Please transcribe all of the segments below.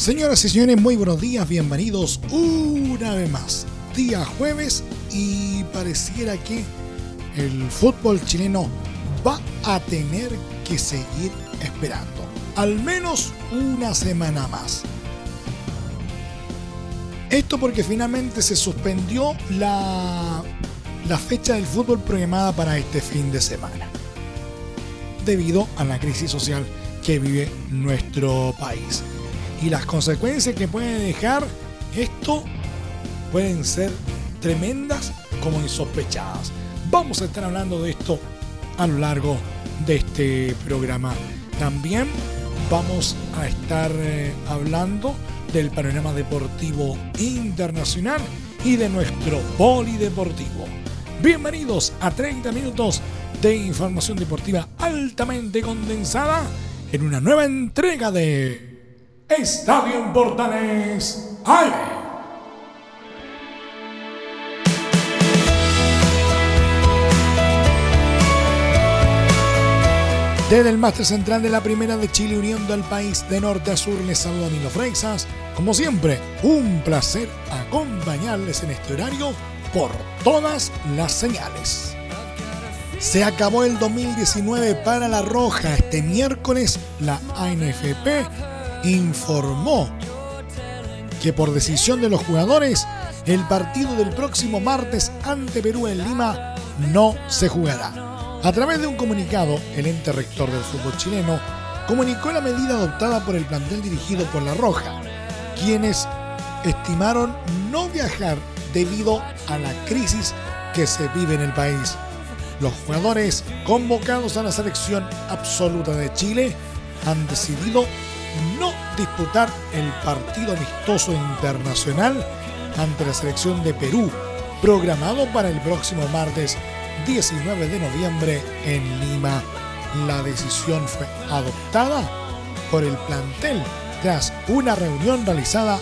Señoras y señores, muy buenos días, bienvenidos una vez más. Día jueves y pareciera que el fútbol chileno va a tener que seguir esperando. Al menos una semana más. Esto porque finalmente se suspendió la, la fecha del fútbol programada para este fin de semana. Debido a la crisis social que vive nuestro país y las consecuencias que puede dejar esto pueden ser tremendas como insospechadas. Vamos a estar hablando de esto a lo largo de este programa. También vamos a estar eh, hablando del panorama deportivo internacional y de nuestro polideportivo. Bienvenidos a 30 minutos de información deportiva altamente condensada en una nueva entrega de Estadio en Portales Aire. Desde el máster central de la Primera de Chile uniendo al país de norte a sur les saluda Milo Freixas. Como siempre, un placer acompañarles en este horario por todas las señales. Se acabó el 2019 para La Roja. Este miércoles la ANFP informó que por decisión de los jugadores, el partido del próximo martes ante Perú en Lima no se jugará. A través de un comunicado, el ente rector del fútbol chileno comunicó la medida adoptada por el plantel dirigido por La Roja, quienes estimaron no viajar debido a la crisis que se vive en el país. Los jugadores convocados a la selección absoluta de Chile han decidido no disputar el partido amistoso internacional ante la selección de Perú, programado para el próximo martes 19 de noviembre en Lima. La decisión fue adoptada por el plantel tras una reunión realizada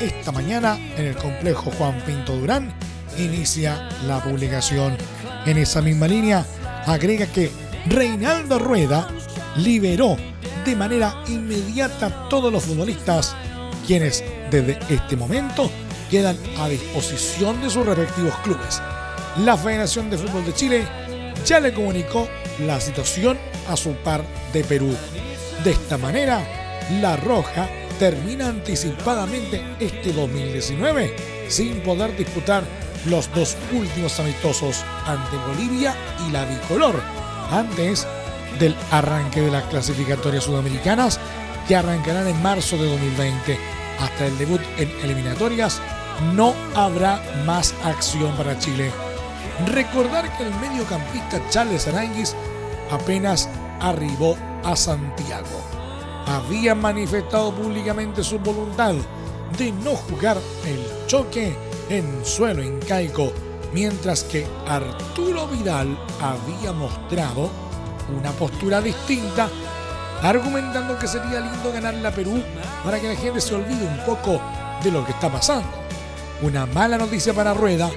esta mañana en el complejo Juan Pinto Durán. Inicia la publicación. En esa misma línea agrega que Reinaldo Rueda liberó de manera inmediata todos los futbolistas, quienes desde este momento quedan a disposición de sus respectivos clubes. La Federación de Fútbol de Chile ya le comunicó la situación a su par de Perú. De esta manera, La Roja termina anticipadamente este 2019 sin poder disputar los dos últimos amistosos ante Bolivia y la bicolor. Antes del arranque de las clasificatorias sudamericanas que arrancarán en marzo de 2020. Hasta el debut en eliminatorias no habrá más acción para Chile. Recordar que el mediocampista Charles Aranguis apenas arribó a Santiago. Había manifestado públicamente su voluntad de no jugar el choque en suelo incaico, mientras que Arturo Vidal había mostrado una postura distinta, argumentando que sería lindo ganar la Perú para que la gente se olvide un poco de lo que está pasando. Una mala noticia para Rueda,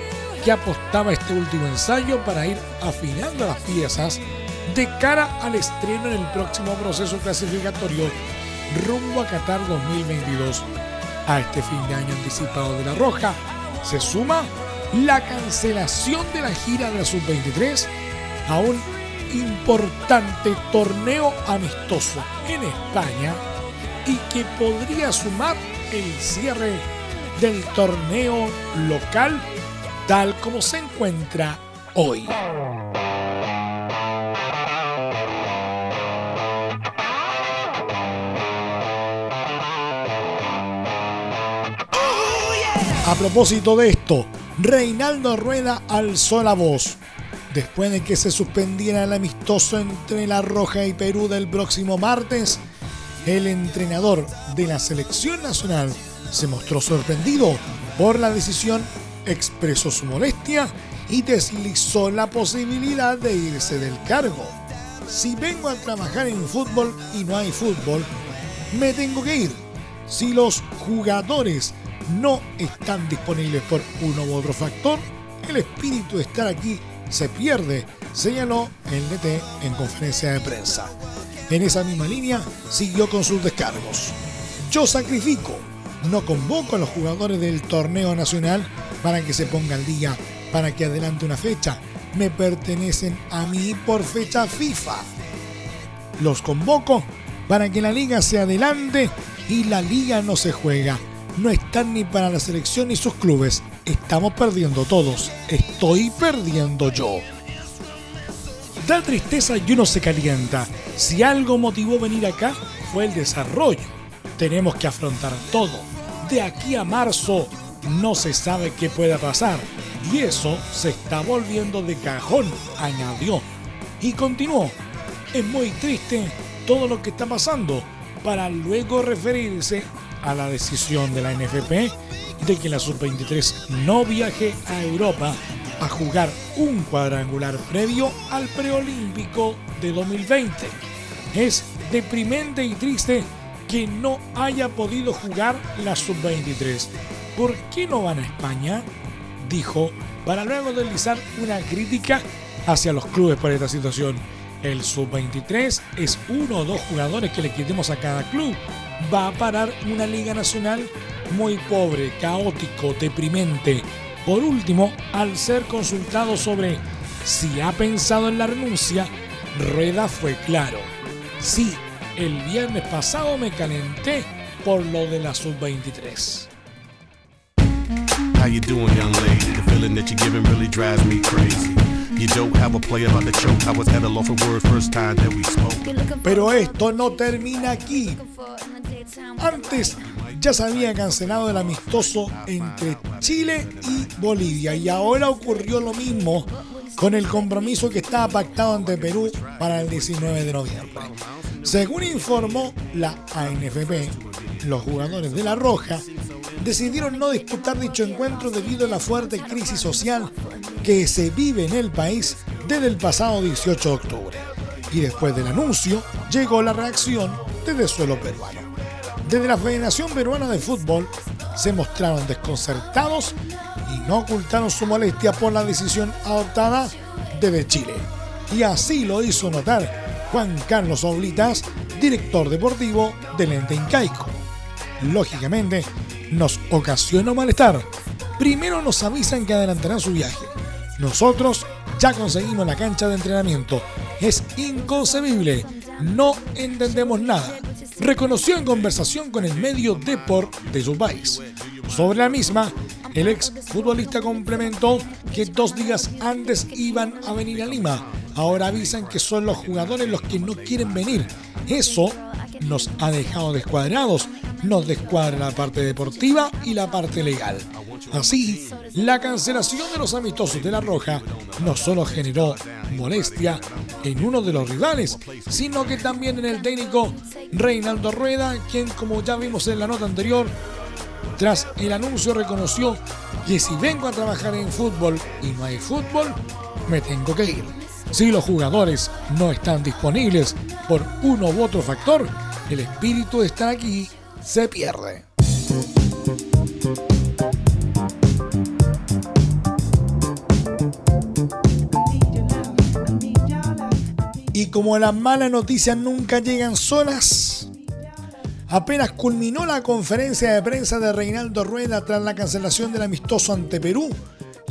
que apostaba este último ensayo para ir afinando las piezas de cara al estreno en el próximo proceso clasificatorio rumbo a Qatar 2022. A este fin de año anticipado de La Roja se suma la cancelación de la gira de la Sub-23 a un importante torneo amistoso en España y que podría sumar el cierre del torneo local tal como se encuentra hoy. A propósito de esto, Reinaldo Rueda alzó la voz Después de que se suspendiera el amistoso entre La Roja y Perú del próximo martes, el entrenador de la selección nacional se mostró sorprendido por la decisión, expresó su molestia y deslizó la posibilidad de irse del cargo. Si vengo a trabajar en fútbol y no hay fútbol, me tengo que ir. Si los jugadores no están disponibles por uno u otro factor, el espíritu de estar aquí se pierde, señaló el DT en conferencia de prensa. En esa misma línea siguió con sus descargos. Yo sacrifico, no convoco a los jugadores del torneo nacional para que se ponga al día, para que adelante una fecha. Me pertenecen a mí por fecha FIFA. Los convoco para que la liga se adelante y la liga no se juega. No están ni para la selección ni sus clubes. Estamos perdiendo todos. Estoy perdiendo yo. Da tristeza y uno se calienta. Si algo motivó venir acá fue el desarrollo. Tenemos que afrontar todo. De aquí a marzo no se sabe qué pueda pasar. Y eso se está volviendo de cajón, añadió. Y continuó. Es muy triste todo lo que está pasando para luego referirse a la decisión de la NFP de que la sub-23 no viaje a Europa a jugar un cuadrangular previo al preolímpico de 2020. Es deprimente y triste que no haya podido jugar la sub-23. ¿Por qué no van a España? Dijo, para luego deslizar una crítica hacia los clubes por esta situación. El sub-23 es uno o dos jugadores que le quitemos a cada club. Va a parar una liga nacional muy pobre, caótico, deprimente. Por último, al ser consultado sobre si ha pensado en la renuncia, Rueda fue claro. Sí, el viernes pasado me calenté por lo de la sub-23. How you doing, young lady? The feeling that you're giving really drives me crazy. Pero esto no termina aquí. Antes ya se había cancelado el amistoso entre Chile y Bolivia y ahora ocurrió lo mismo con el compromiso que estaba pactado ante Perú para el 19 de noviembre. Según informó la ANFP, los jugadores de La Roja decidieron no disputar dicho encuentro debido a la fuerte crisis social que se vive en el país desde el pasado 18 de octubre. Y después del anuncio llegó la reacción desde suelo peruano. Desde la Federación Peruana de Fútbol se mostraron desconcertados y no ocultaron su molestia por la decisión adoptada desde Chile. Y así lo hizo notar Juan Carlos Oblitas, director deportivo del ente incaico. Lógicamente, nos ocasiona malestar. Primero nos avisan que adelantarán su viaje. Nosotros ya conseguimos la cancha de entrenamiento. Es inconcebible. No entendemos nada. Reconoció en conversación con el medio Deport de su país. Sobre la misma, el ex futbolista complementó que dos días antes iban a venir a Lima. Ahora avisan que son los jugadores los que no quieren venir. Eso nos ha dejado descuadrados nos descuadra la parte deportiva y la parte legal. Así, la cancelación de los amistosos de La Roja no solo generó molestia en uno de los rivales, sino que también en el técnico Reinaldo Rueda, quien como ya vimos en la nota anterior, tras el anuncio reconoció que si vengo a trabajar en fútbol y no hay fútbol, me tengo que ir. Si los jugadores no están disponibles por uno u otro factor, el espíritu de estar aquí se pierde. Y como las malas noticias nunca llegan solas, apenas culminó la conferencia de prensa de Reinaldo Rueda tras la cancelación del amistoso ante Perú,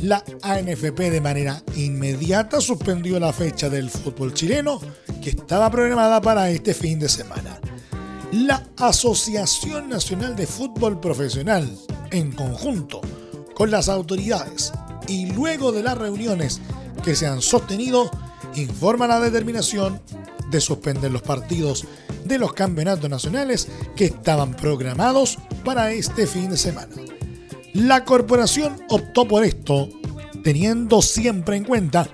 la ANFP de manera inmediata suspendió la fecha del fútbol chileno que estaba programada para este fin de semana la Asociación Nacional de Fútbol Profesional, en conjunto con las autoridades y luego de las reuniones que se han sostenido, informa la determinación de suspender los partidos de los campeonatos nacionales que estaban programados para este fin de semana. La corporación optó por esto, teniendo siempre en cuenta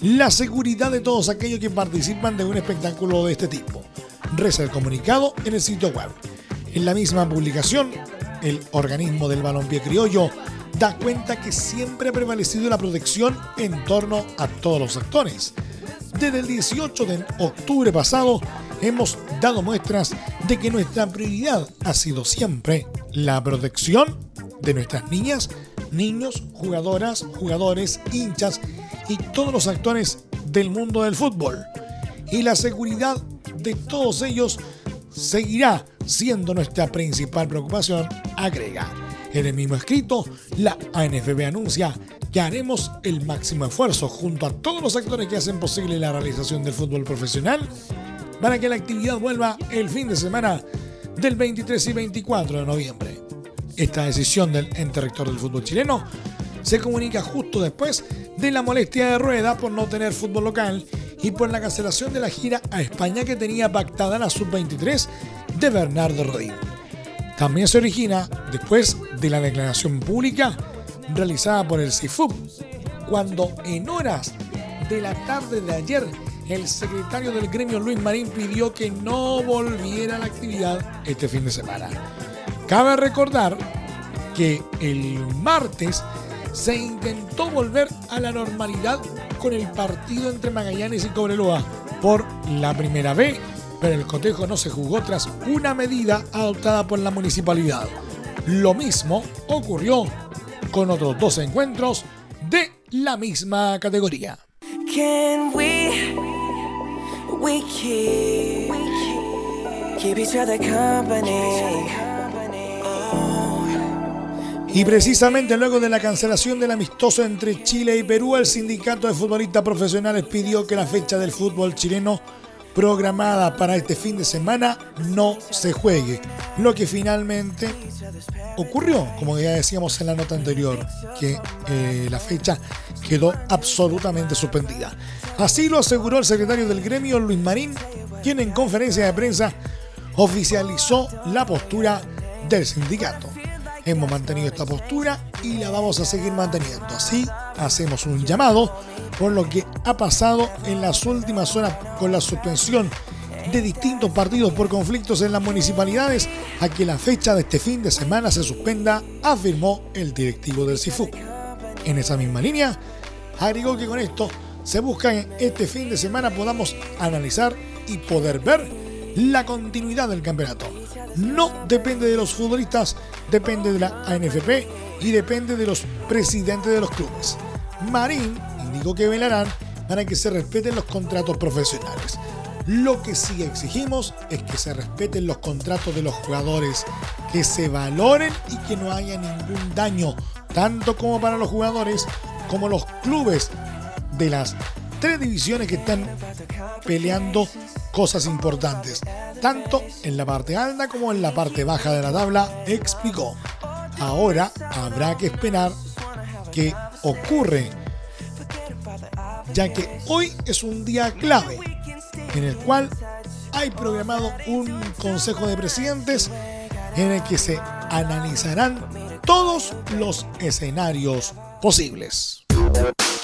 la seguridad de todos aquellos que participan de un espectáculo de este tipo reza el comunicado en el sitio web. En la misma publicación, el organismo del balompié criollo da cuenta que siempre ha prevalecido la protección en torno a todos los actores. Desde el 18 de octubre pasado hemos dado muestras de que nuestra prioridad ha sido siempre la protección de nuestras niñas, niños, jugadoras, jugadores, hinchas y todos los actores del mundo del fútbol. Y la seguridad de todos ellos seguirá siendo nuestra principal preocupación, agrega. En el mismo escrito, la ANFB anuncia que haremos el máximo esfuerzo junto a todos los actores que hacen posible la realización del fútbol profesional para que la actividad vuelva el fin de semana del 23 y 24 de noviembre. Esta decisión del ente rector del fútbol chileno se comunica justo después de la molestia de Rueda por no tener fútbol local y por la cancelación de la gira a España que tenía pactada la sub-23 de Bernardo Rodín. También se origina después de la declaración pública realizada por el CIFUB, cuando en horas de la tarde de ayer el secretario del gremio Luis Marín pidió que no volviera a la actividad este fin de semana. Cabe recordar que el martes se intentó volver a la normalidad con el partido entre Magallanes y Cobreloa por la primera vez, pero el cotejo no se jugó tras una medida adoptada por la municipalidad. Lo mismo ocurrió con otros dos encuentros de la misma categoría. Y precisamente luego de la cancelación del amistoso entre Chile y Perú, el sindicato de futbolistas profesionales pidió que la fecha del fútbol chileno programada para este fin de semana no se juegue. Lo que finalmente ocurrió, como ya decíamos en la nota anterior, que eh, la fecha quedó absolutamente suspendida. Así lo aseguró el secretario del gremio, Luis Marín, quien en conferencia de prensa oficializó la postura del sindicato. Hemos mantenido esta postura y la vamos a seguir manteniendo. Así hacemos un llamado por lo que ha pasado en las últimas horas con la suspensión de distintos partidos por conflictos en las municipalidades a que la fecha de este fin de semana se suspenda, afirmó el directivo del CIFU. En esa misma línea, agregó que con esto se busca en este fin de semana podamos analizar y poder ver la continuidad del campeonato. No depende de los futbolistas, depende de la ANFP y depende de los presidentes de los clubes. Marín indicó que velarán para que se respeten los contratos profesionales. Lo que sí exigimos es que se respeten los contratos de los jugadores, que se valoren y que no haya ningún daño, tanto como para los jugadores como los clubes de las tres divisiones que están peleando cosas importantes, tanto en la parte alta como en la parte baja de la tabla, explicó. Ahora habrá que esperar qué ocurre, ya que hoy es un día clave en el cual hay programado un consejo de presidentes en el que se analizarán todos los escenarios posibles.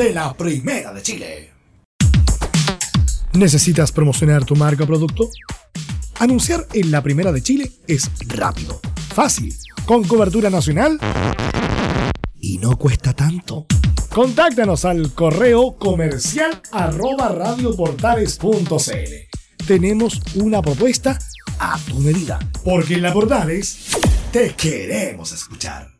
de la Primera de Chile. ¿Necesitas promocionar tu marca o producto? Anunciar en la Primera de Chile es rápido, fácil, con cobertura nacional y no cuesta tanto. Contáctanos al correo comercial arroba radioportales.cl. Tenemos una propuesta a tu medida, porque en la Portales Te queremos escuchar.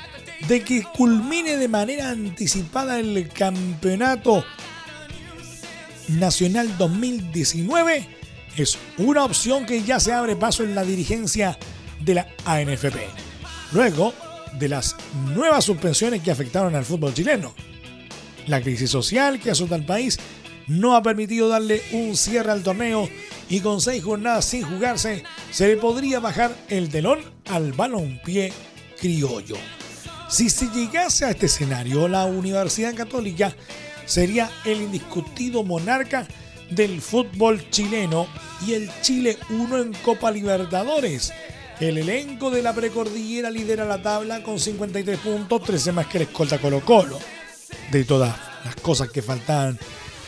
de que culmine de manera anticipada el campeonato nacional 2019 es una opción que ya se abre paso en la dirigencia de la ANFP. Luego de las nuevas suspensiones que afectaron al fútbol chileno. La crisis social que azota al país no ha permitido darle un cierre al torneo y con seis jornadas sin jugarse se le podría bajar el telón al balonpié criollo. Si se llegase a este escenario, la Universidad Católica sería el indiscutido monarca del fútbol chileno y el Chile 1 en Copa Libertadores. El elenco de la precordillera lidera la tabla con 53 puntos, 13 más que el escolta Colo Colo. De todas las cosas que faltaban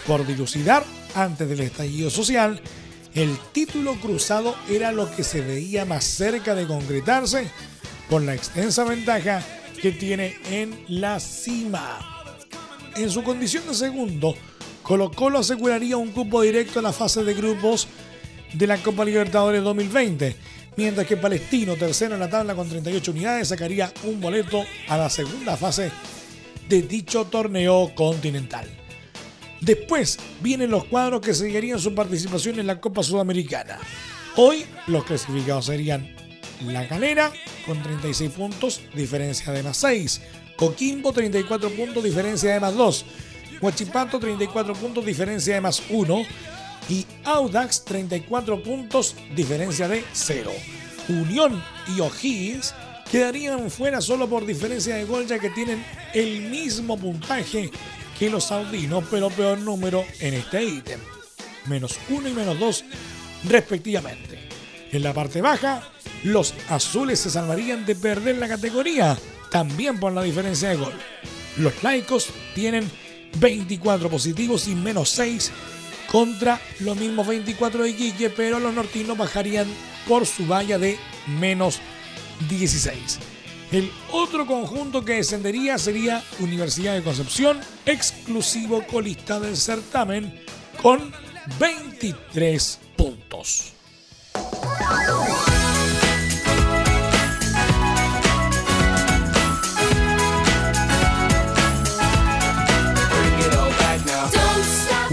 por dilucidar antes del estallido social, el título cruzado era lo que se veía más cerca de concretarse por la extensa ventaja que tiene en la cima. En su condición de segundo, Colo Colo aseguraría un cupo directo a la fase de grupos de la Copa Libertadores 2020, mientras que Palestino, tercero en la tabla con 38 unidades, sacaría un boleto a la segunda fase de dicho torneo continental. Después vienen los cuadros que seguirían su participación en la Copa Sudamericana. Hoy los clasificados serían la Calera con 36 puntos, diferencia de más 6. Coquimbo 34 puntos, diferencia de más 2. Huachipato 34 puntos, diferencia de más 1. Y Audax 34 puntos, diferencia de 0. Unión y O'Higgins quedarían fuera solo por diferencia de gol ya que tienen el mismo puntaje que los saudinos, pero peor número en este ítem. Menos 1 y menos 2 respectivamente. En la parte baja, los azules se salvarían de perder la categoría, también por la diferencia de gol. Los laicos tienen 24 positivos y menos 6 contra los mismos 24 de Iquique, pero los nortinos bajarían por su valla de menos 16. El otro conjunto que descendería sería Universidad de Concepción, exclusivo colista del certamen, con 23 puntos.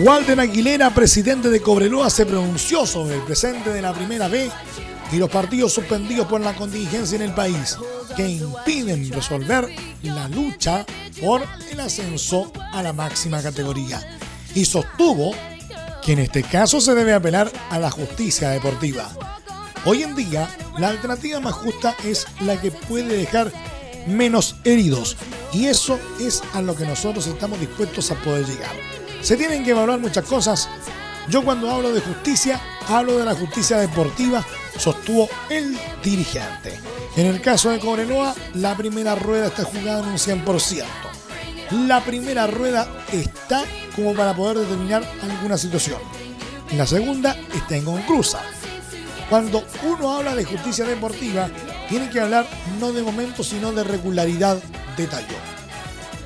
Walter Aguilera, presidente de Cobreloa, se pronunció sobre el presente de la Primera B y los partidos suspendidos por la contingencia en el país, que impiden resolver la lucha por el ascenso a la máxima categoría. Y sostuvo que en este caso se debe apelar a la justicia deportiva. Hoy en día, la alternativa más justa es la que puede dejar menos heridos, y eso es a lo que nosotros estamos dispuestos a poder llegar. Se tienen que evaluar muchas cosas. Yo cuando hablo de justicia, hablo de la justicia deportiva, sostuvo el dirigente. En el caso de Cobreloa, la primera rueda está jugada en un 100%. La primera rueda está como para poder determinar alguna situación. La segunda está inconclusa. Cuando uno habla de justicia deportiva, tiene que hablar no de momento, sino de regularidad de tallo.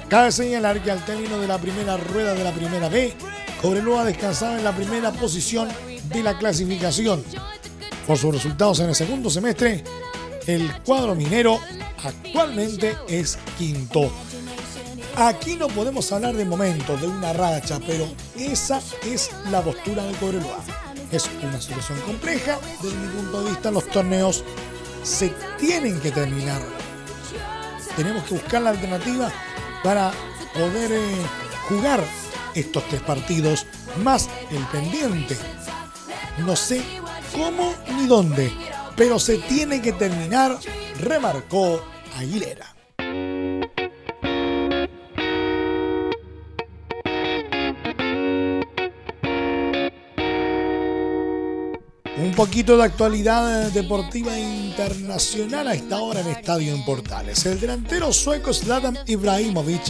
Cabe señalar que al término de la primera rueda de la primera B, Cobreloa descansaba en la primera posición de la clasificación. Por sus resultados en el segundo semestre, el cuadro minero actualmente es quinto. Aquí no podemos hablar de momento, de una racha, pero esa es la postura de Cobreloa. Es una situación compleja, desde mi punto de vista los torneos se tienen que terminar. Tenemos que buscar la alternativa para poder eh, jugar estos tres partidos, más el pendiente. No sé cómo ni dónde, pero se tiene que terminar, remarcó Aguilera. Un poquito de actualidad deportiva internacional a esta hora en Estadio en Portales. El delantero sueco Zlatan Ibrahimovic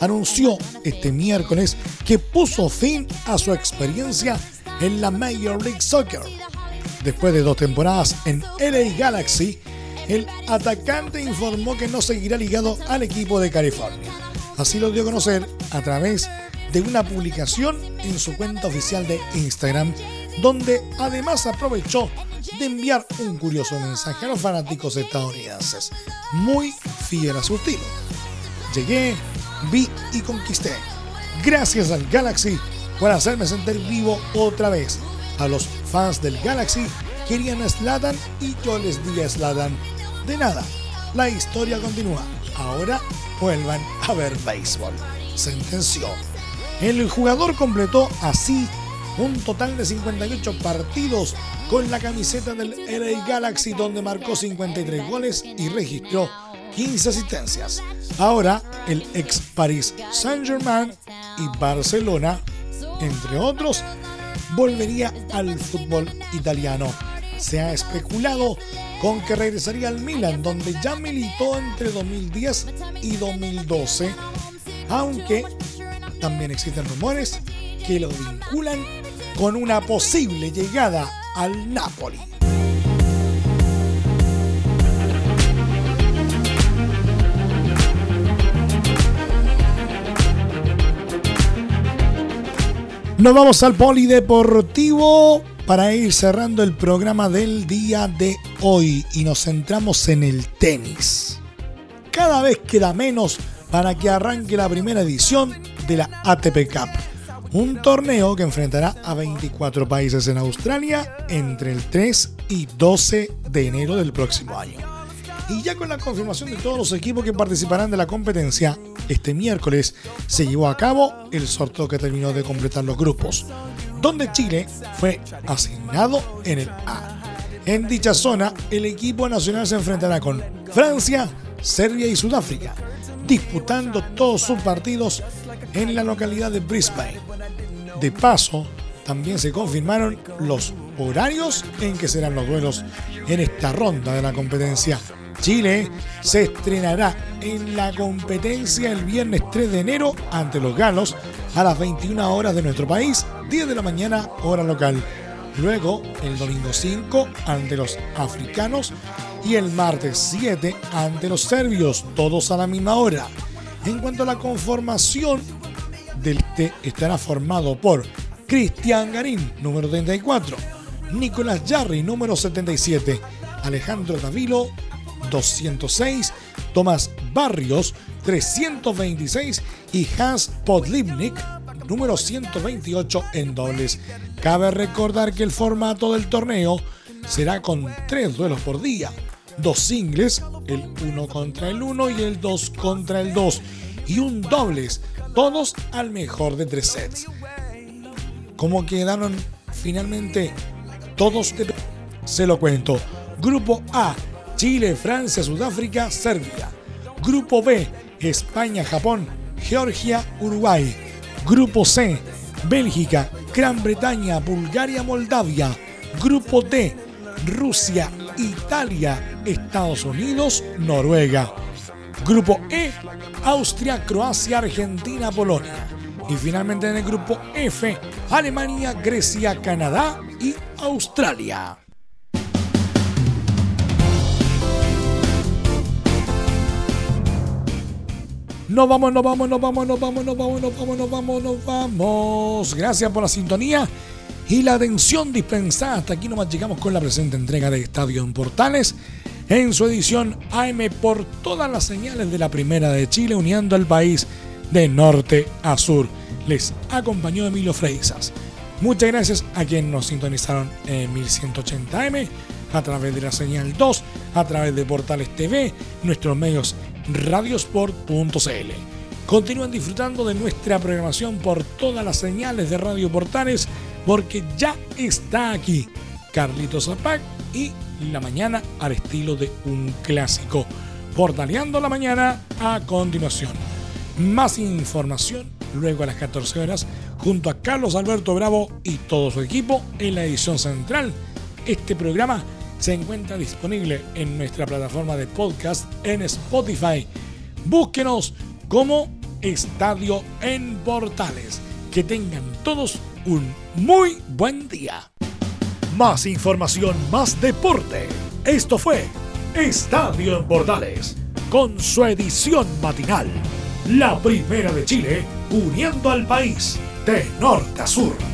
anunció este miércoles que puso fin a su experiencia en la Major League Soccer. Después de dos temporadas en LA Galaxy, el atacante informó que no seguirá ligado al equipo de California. Así lo dio a conocer a través de una publicación en su cuenta oficial de Instagram donde además aprovechó de enviar un curioso mensaje a los fanáticos estadounidenses, muy fiel a su estilo. Llegué, vi y conquisté. Gracias al Galaxy por hacerme sentir vivo otra vez. A los fans del Galaxy querían a Slatan y yo les di a Slatan. De nada, la historia continúa. Ahora vuelvan a ver béisbol. Sentenció. El jugador completó así un total de 58 partidos con la camiseta del LA Galaxy donde marcó 53 goles y registró 15 asistencias. Ahora el ex Paris Saint-Germain y Barcelona, entre otros, volvería al fútbol italiano. Se ha especulado con que regresaría al Milan, donde ya militó entre 2010 y 2012, aunque también existen rumores que lo vinculan con una posible llegada al Napoli. Nos vamos al polideportivo para ir cerrando el programa del día de hoy y nos centramos en el tenis. Cada vez queda menos para que arranque la primera edición de la ATP Cup un torneo que enfrentará a 24 países en Australia entre el 3 y 12 de enero del próximo año. Y ya con la confirmación de todos los equipos que participarán de la competencia, este miércoles se llevó a cabo el sorteo que terminó de completar los grupos, donde Chile fue asignado en el A. En dicha zona, el equipo nacional se enfrentará con Francia, Serbia y Sudáfrica, disputando todos sus partidos en la localidad de Brisbane. De paso, también se confirmaron los horarios en que serán los duelos en esta ronda de la competencia. Chile se estrenará en la competencia el viernes 3 de enero ante los galos a las 21 horas de nuestro país, 10 de la mañana hora local. Luego, el domingo 5 ante los africanos y el martes 7 ante los serbios, todos a la misma hora. En cuanto a la conformación del T estará formado por Cristian Garín, número 34, Nicolás Jarry, número 77, Alejandro Davilo, 206, Tomás Barrios, 326 y Hans Podlivnik, número 128 en dobles. Cabe recordar que el formato del torneo será con tres duelos por día, dos singles, el 1 contra el 1 y el 2 contra el 2, y un dobles todos al mejor de tres sets. ¿Cómo quedaron finalmente todos? Se lo cuento. Grupo A, Chile, Francia, Sudáfrica, Serbia. Grupo B, España, Japón, Georgia, Uruguay. Grupo C, Bélgica, Gran Bretaña, Bulgaria, Moldavia. Grupo D, Rusia, Italia, Estados Unidos, Noruega. Grupo E, Austria, Croacia, Argentina, Polonia. Y finalmente en el grupo F, Alemania, Grecia, Canadá y Australia. Nos vamos, nos vamos, nos vamos, nos vamos, nos vamos, nos vamos, nos vamos, nos vamos. Gracias por la sintonía y la atención dispensada. Hasta aquí nomás llegamos con la presente entrega de Estadio en Portales en su edición AM por todas las señales de la Primera de Chile, uniendo al país de norte a sur. Les acompañó Emilio Freixas. Muchas gracias a quienes nos sintonizaron en 1180M, a través de la señal 2, a través de Portales TV, nuestros medios radiosport.cl. Continúen disfrutando de nuestra programación por todas las señales de Radio Portales, porque ya está aquí Carlitos Zapac y la mañana al estilo de un clásico. Portaleando la mañana a continuación. Más información luego a las 14 horas junto a Carlos Alberto Bravo y todo su equipo en la edición central Este programa se encuentra disponible en nuestra plataforma de podcast en Spotify. Búsquenos como Estadio en Portales. Que tengan todos un muy buen día. Más información, más deporte. Esto fue Estadio en Portales, con su edición matinal. La primera de Chile, uniendo al país de norte a sur.